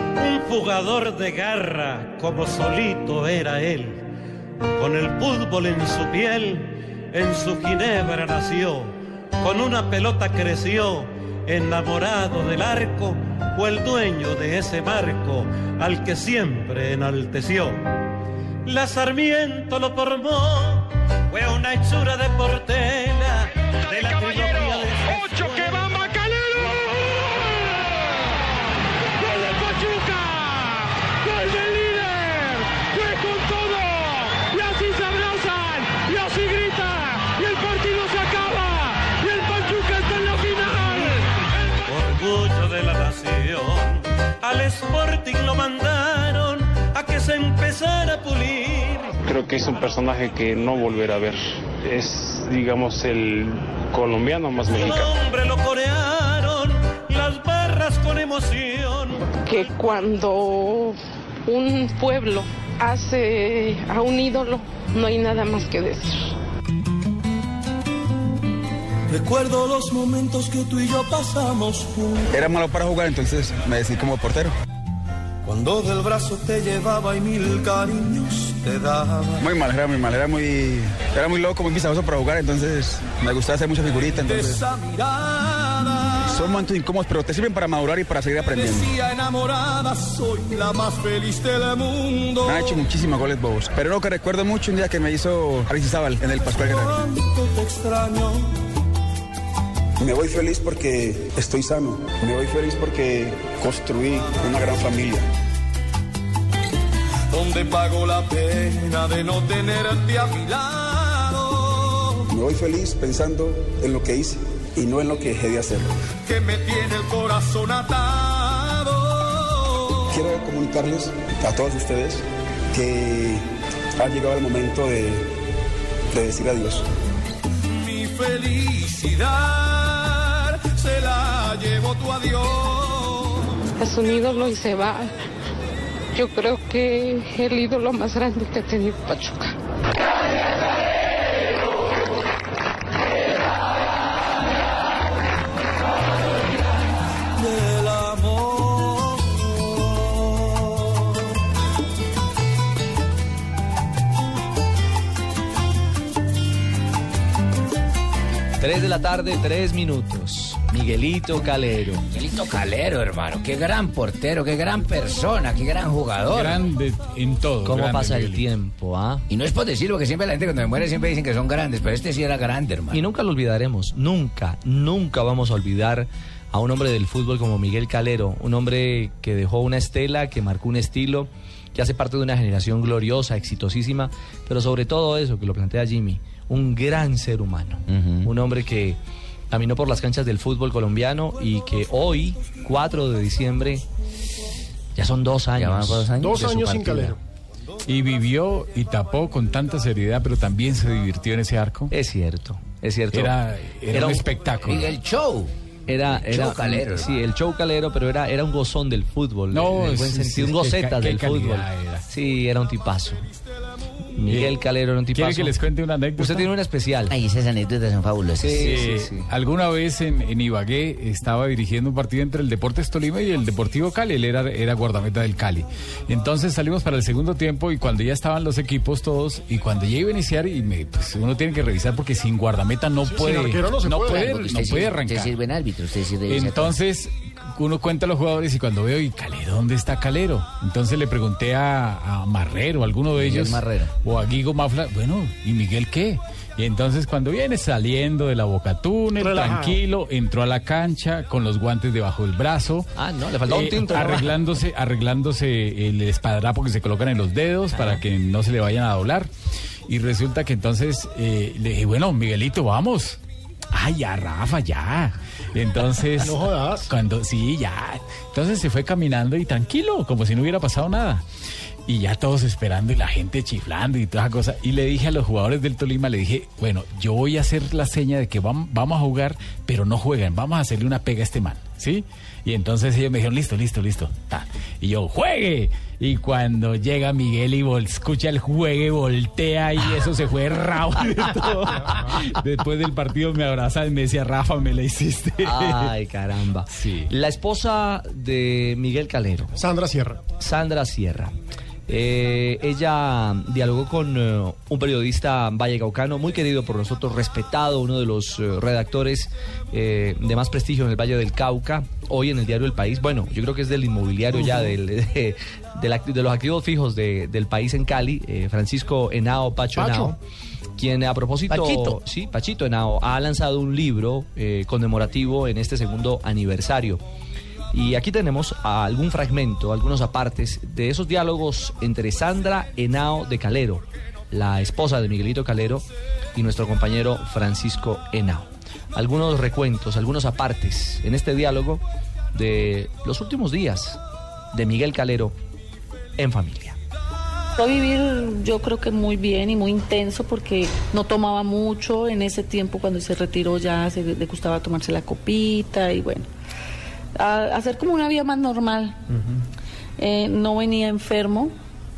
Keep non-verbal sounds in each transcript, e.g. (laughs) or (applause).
un jugador de garra como solito era él. Con el fútbol en su piel, en su ginebra nació, con una pelota creció, enamorado del arco, fue el dueño de ese marco al que siempre enalteció. La Sarmiento lo formó, fue una hechura de portela de la Lo mandaron a que se empezara a pulir. Creo que es un personaje que no volverá a ver. Es, digamos, el colombiano más mexicano. nombre lo corearon las barras con emoción. que cuando un pueblo hace a un ídolo, no hay nada más que decir. Recuerdo los momentos que tú y yo pasamos. Era malo para jugar, entonces me decidí como portero. Cuando del brazo te llevaba y mil cariños te daba. Muy mal, era muy mal, era muy, era muy loco, muy visajoso para jugar, entonces me gustaba hacer mucha figurita, De entonces esa mirada. son momentos incómodos, pero te sirven para madurar y para seguir aprendiendo. Decía enamorada, soy la más feliz del mundo. Me han hecho muchísimos goles bobos, pero lo que recuerdo mucho un día que me hizo Aristizábal en el Pascual Guerrero. Te extraño. Me voy feliz porque estoy sano, me voy feliz porque construí una gran familia. Donde pago la pena de no tenerte a mi lado. Me voy feliz pensando en lo que hice y no en lo que dejé de hacer. Que me tiene el corazón atado. Quiero comunicarles a todos ustedes que ha llegado el momento de, de decir adiós. Mi felicidad tu adiós. Es un ídolo y se va. Yo creo que el ídolo más grande que ha tenido Pachuca. del amor. 3 de la tarde, 3 minutos. Miguelito Calero. Miguelito Calero, hermano. Qué gran portero, qué gran persona, qué gran jugador. Grande en todo. ¿Cómo grande, pasa el tiempo, ah? Y no es por decirlo, que siempre la gente cuando me muere siempre dicen que son grandes, pero este sí era grande, hermano. Y nunca lo olvidaremos, nunca, nunca vamos a olvidar a un hombre del fútbol como Miguel Calero, un hombre que dejó una estela, que marcó un estilo, que hace parte de una generación gloriosa, exitosísima, pero sobre todo eso que lo plantea Jimmy, un gran ser humano, un hombre que caminó por las canchas del fútbol colombiano y que hoy, 4 de diciembre, ya son dos años. van dos años. Dos sin calero. Y vivió y tapó con tanta seriedad, pero también se divirtió en ese arco. Es cierto, es cierto. Era, era, un un- espectáculo. Y el show. Era, El era show calero, sí, el show calero, pero era, era un gozón del fútbol, No, en el buen sí, sentido, sí, un qué del fútbol. era. Sí, era un tipazo. Miguel Calero era un tipazo. ¿Quiere que les cuente una anécdota? Usted tiene una especial. Ay, esas anécdotas son fabulosas. Sí, Eh, sí, sí. Alguna vez en, en Ibagué estaba dirigiendo un partido entre el Deportes Tolima y el Deportivo Cali. Él era, era guardameta del Cali. Entonces salimos para el segundo tiempo y cuando ya estaban los equipos todos y cuando ya iba a iniciar y me, pues uno tiene que revisar porque sin guardameta no puede, no se puede. puede, no usted puede Usted arrancar. sirve en árbitro, usted sí revisa Entonces uno cuenta a los jugadores y cuando veo y Calero, ¿dónde está Calero? Entonces le pregunté a, a Marrero, a alguno de Miguel ellos, Marrero. o a Guigo Mafla, bueno, ¿y Miguel qué? Y entonces cuando viene saliendo de la Boca Túnel, Relajado. tranquilo, entró a la cancha con los guantes debajo del brazo. Ah, no, le faltaba un eh, tinto. arreglándose, arreglándose el espadrapo que se colocan en los dedos para que no se le vayan a doblar. Y resulta que entonces eh, le dije, bueno, Miguelito, vamos. Ay, ya, Rafa, ya. Entonces. No jodas. Cuando, sí, ya. Entonces se fue caminando y tranquilo, como si no hubiera pasado nada. Y ya todos esperando y la gente chiflando y toda esa cosa. Y le dije a los jugadores del Tolima, le dije, bueno, yo voy a hacer la seña de que vam- vamos a jugar, pero no juegan, vamos a hacerle una pega a este man, ¿sí? Y entonces ellos me dijeron, listo, listo, listo. ta. Y yo, juegue. Y cuando llega Miguel y vol- escucha el juegue, voltea y eso se fue rabo de todo. (laughs) Después del partido me abrazaba y me decía, Rafa, me la hiciste. Ay, caramba. Sí. La esposa de Miguel Calero, Sandra Sierra. Sandra Sierra. Eh, ella dialogó con eh, un periodista vallecaucano muy querido por nosotros, respetado, uno de los eh, redactores eh, de más prestigio en el Valle del Cauca, hoy en el diario El País. Bueno, yo creo que es del inmobiliario ya, del, (laughs) de, de los activos fijos de- del país en Cali, Francisco Henao Pacho, Pacho. Henao, quien a propósito, Pachito. sí, Pachito Henao, ha lanzado un libro eh, conmemorativo en este segundo aniversario. Y aquí tenemos algún fragmento, algunos apartes de esos diálogos entre Sandra Henao de Calero, la esposa de Miguelito Calero, y nuestro compañero Francisco Henao. Algunos recuentos, algunos apartes en este diálogo de los últimos días de Miguel Calero en familia. A vivir yo creo que muy bien y muy intenso porque no tomaba mucho en ese tiempo cuando se retiró ya se le gustaba tomarse la copita y bueno, a- hacer como una vida más normal. Eh, no venía enfermo,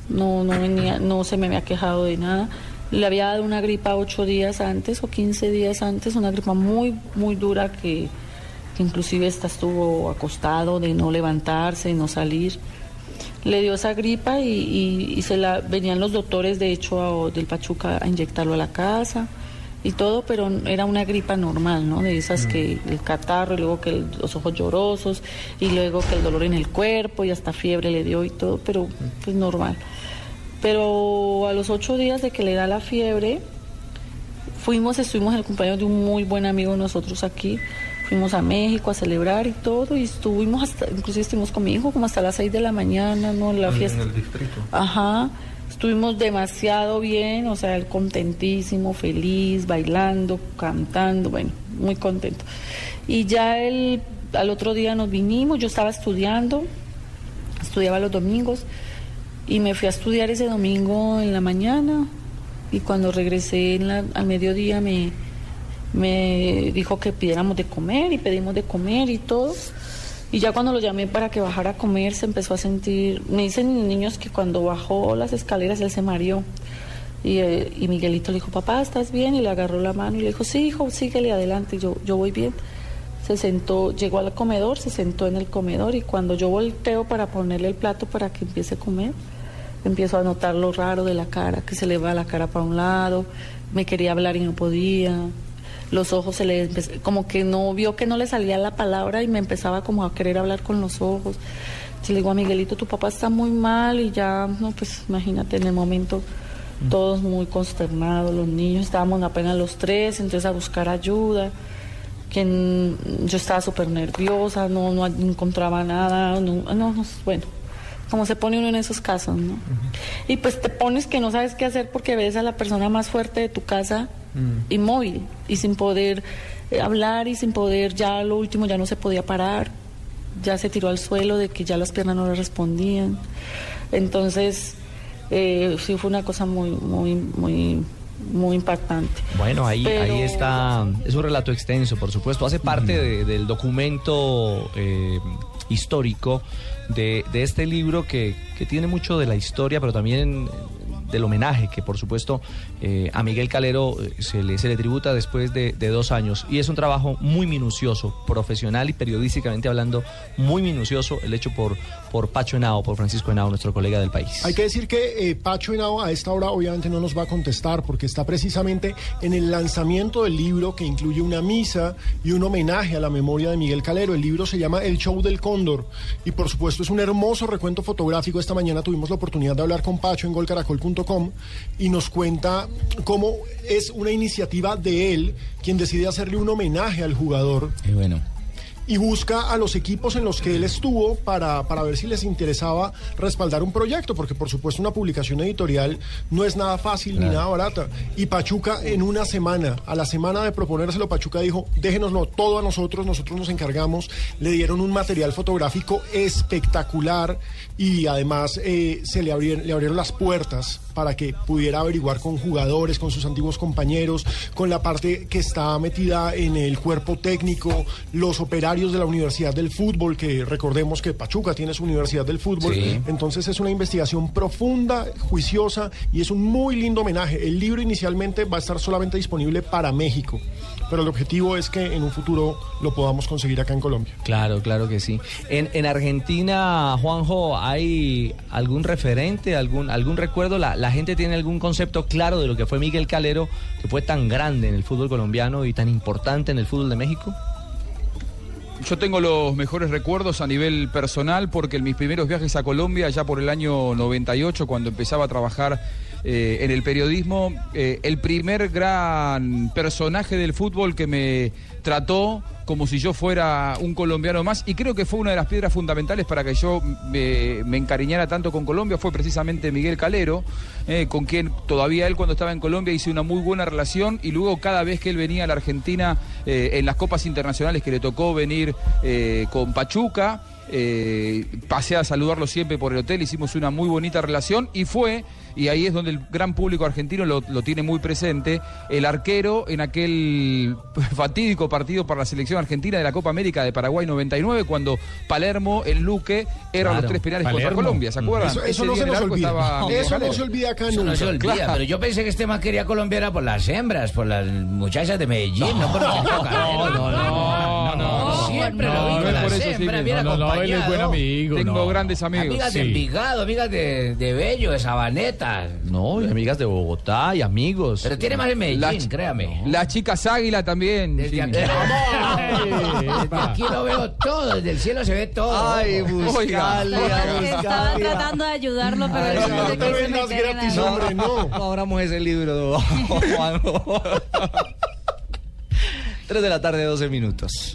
no, no venía, no se me había quejado de nada. Le había dado una gripa ocho días antes o 15 días antes, una gripa muy, muy dura que, que inclusive esta estuvo acostado de no levantarse, de no salir le dio esa gripa y, y- y se la venían los doctores de hecho a- del Pachuca a inyectarlo a la casa y todo, pero era una gripa normal, ¿no? De esas que el catarro y luego que el- los ojos llorosos y luego que el dolor en el cuerpo y hasta fiebre le dio y todo, pero pues normal. Pero a los ocho días de que le da la fiebre, fuimos, estuvimos en el cumpleaños de un muy buen amigo de nosotros aquí. Fuimos a México a celebrar y todo, y estuvimos hasta, inclusive estuvimos con mi hijo como hasta las seis de la mañana, ¿no? La fiesta. distrito. Ajá, estuvimos demasiado bien, o sea, él contentísimo, feliz, bailando, cantando, bueno, muy contento. Y ya él, al otro día nos vinimos, yo estaba estudiando, estudiaba los domingos, y me fui a estudiar ese domingo en la mañana, y cuando regresé en la- al mediodía me, me dijo que pidiéramos de comer, y pedimos de comer y todo. Y ya cuando lo llamé para que bajara a comer, se empezó a sentir. Me dicen niños que cuando bajó las escaleras él se mareó. Y, eh, y Miguelito le dijo, papá, ¿estás bien? Y le agarró la mano y le dijo, sí, hijo, síguele adelante. Yo, yo voy bien. Se sentó, llegó al comedor, se sentó en el comedor y cuando yo volteo para ponerle el plato para que empiece a comer, empiezo a notar lo raro de la cara, que se le va la cara para un lado, me quería hablar y no podía, los ojos se le como que no vio que no le salía la palabra y me empezaba como a querer hablar con los ojos. Entonces le digo a Miguelito, tu papá está muy mal y ya, no, pues imagínate en el momento todos muy consternados, los niños estábamos apenas los tres, entonces a buscar ayuda, que mm, yo estaba súper nerviosa, no, no encontraba nada, no, no, no, bueno, como se pone uno en esos casos, ¿no? Y pues te pones que no sabes qué hacer porque ves a la persona más fuerte de tu casa inmóvil y sin poder eh, hablar y sin poder, ya lo último ya no se podía parar, ya se tiró al suelo de que ya las piernas no le respondían. Entonces, eh, sí fue una cosa muy, muy, muy, muy impactante. Bueno, ahí, Pero- ahí está. Es un relato extenso, por supuesto. Hace parte de- del documento eh, histórico de, de este libro que, que tiene mucho de la historia, pero también del homenaje que, por supuesto, eh, a Miguel Calero eh, se le, tributa después de, de dos años. Y es un trabajo muy minucioso, profesional y periodísticamente hablando, muy minucioso, el hecho por, por Pacho Henao, por Francisco Henao, nuestro colega del país. Hay que decir que eh, Pacho Henao a esta hora obviamente no nos va a contestar porque está precisamente en el lanzamiento del libro que incluye una misa y un homenaje a la memoria de Miguel Calero. El libro se llama El Show del Cóndor y por supuesto es un hermoso recuento fotográfico. Esta mañana tuvimos la oportunidad de hablar con Pacho en golcaracol.com y nos cuenta cómo es una iniciativa de él quien decide hacerle un homenaje al jugador. Y busca a los equipos en los que él estuvo para, para ver si les interesaba respaldar un proyecto, porque por supuesto una publicación editorial no es nada fácil ni nada barata. Y Pachuca en una semana, a la semana de proponérselo, Pachuca dijo, déjenoslo todo a nosotros, nosotros nos encargamos, le dieron un material fotográfico espectacular y además eh, se le abrieron, le abrieron las puertas para que pudiera averiguar con jugadores, con sus antiguos compañeros, con la parte que está metida en el cuerpo técnico, los operarios de la Universidad del Fútbol, que recordemos que Pachuca tiene su Universidad del Fútbol. Sí. Entonces es una investigación profunda, juiciosa y es un muy lindo homenaje. El libro inicialmente va a estar solamente disponible para México, pero el objetivo es que en un futuro lo podamos conseguir acá en Colombia. Claro, claro que sí. En, en Argentina, Juanjo, ¿hay algún referente, algún, algún recuerdo? La, ¿La gente tiene algún concepto claro de lo que fue Miguel Calero, que fue tan grande en el fútbol colombiano y tan importante en el fútbol de México? Yo tengo los mejores recuerdos a nivel personal porque en mis primeros viajes a Colombia, ya por el año 98, cuando empezaba a trabajar eh, en el periodismo, eh, el primer gran personaje del fútbol que me trató como si yo fuera un colombiano más. Y creo que fue una de las piedras fundamentales para que yo me, encariñara tanto con Colombia. Fue precisamente Miguel Calero, eh, con quien todavía él cuando estaba en Colombia hice una muy buena relación. Y luego cada vez que él venía a la Argentina eh, en las copas internacionales que le tocó venir eh, con Pachuca, eh, pasé a saludarlo siempre por el hotel, hicimos una muy bonita relación y fue, y ahí es donde el gran público argentino lo tiene muy presente, el arquero en aquel (laughs) fatídico partido para la selección argentina de la Copa América de Paraguay 99, cuando Palermo, el Luque, eran Claro. los tres penales contra Palermo. Colombia, ¿se acuerdan? Eso- eso no se nos olvida. estaba No, eso no se olvida acá Eso no se nunca. olvida, Claro. pero yo pensé que este más quería Colombia era por las hembras, por las muchachas de Medellín, no, por (laughs) No, no, no, no. Siempre no, lo digo, no es las por eso, sí, hembras, bien no, no, no, él es buen amigo, Tengo no. grandes amigos. Amigas de. Envigado, amigas de, de Bello, de Sabaneta. No, y amigas de Bogotá y amigos. Pero tiene más en Medellín, Las- créame. Las chicas águila también. Desde aquí, desde aquí lo veo todo, desde el cielo se ve todo. Ay, Ojo. Buscalia, Estaba tratando de ayudarlo, pero Ay, no de te vendas gratis, hombre, no. No abramos ese libro, Juanjo. 3 (laughs) de la tarde, 12 minutos.